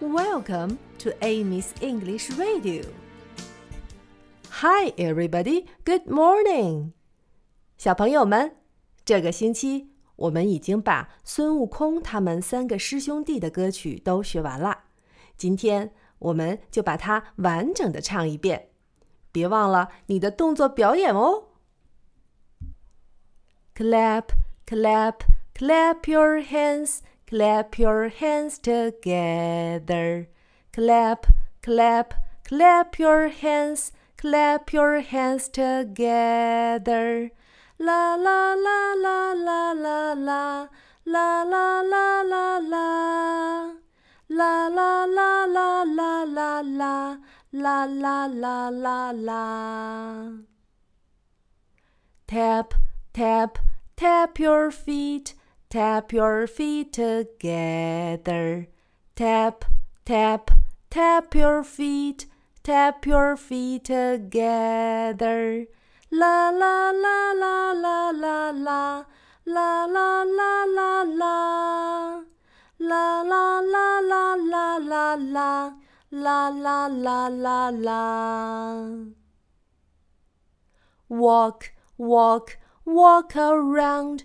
Welcome to Amy's English Radio. Hi, everybody. Good morning. 小朋友们，这个星期我们已经把孙悟空他们三个师兄弟的歌曲都学完了。今天我们就把它完整的唱一遍。别忘了你的动作表演哦。Clap, clap, clap your hands. Clap your hands together. Clap, clap, clap your hands. Clap your hands together. La la la la la la la. La la la la la. La la la la la la la. La la la la la. Tap, tap, tap your feet. Tap your feet together. Tap, tap, tap your feet. Tap your feet together. La la la la la la la. La la la la la. La la la la la la la. La la la la la. Walk, walk, walk around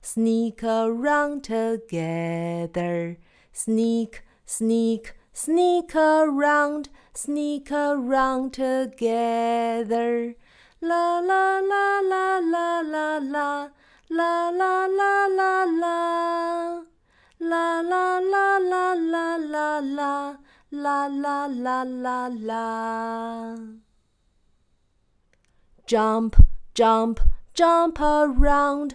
sneak around together. Sneak, sneak, sneak around, sneak around together. La la la la la la la. La la la la la. La la la la la la la. La la la la la. Jump, jump, jump around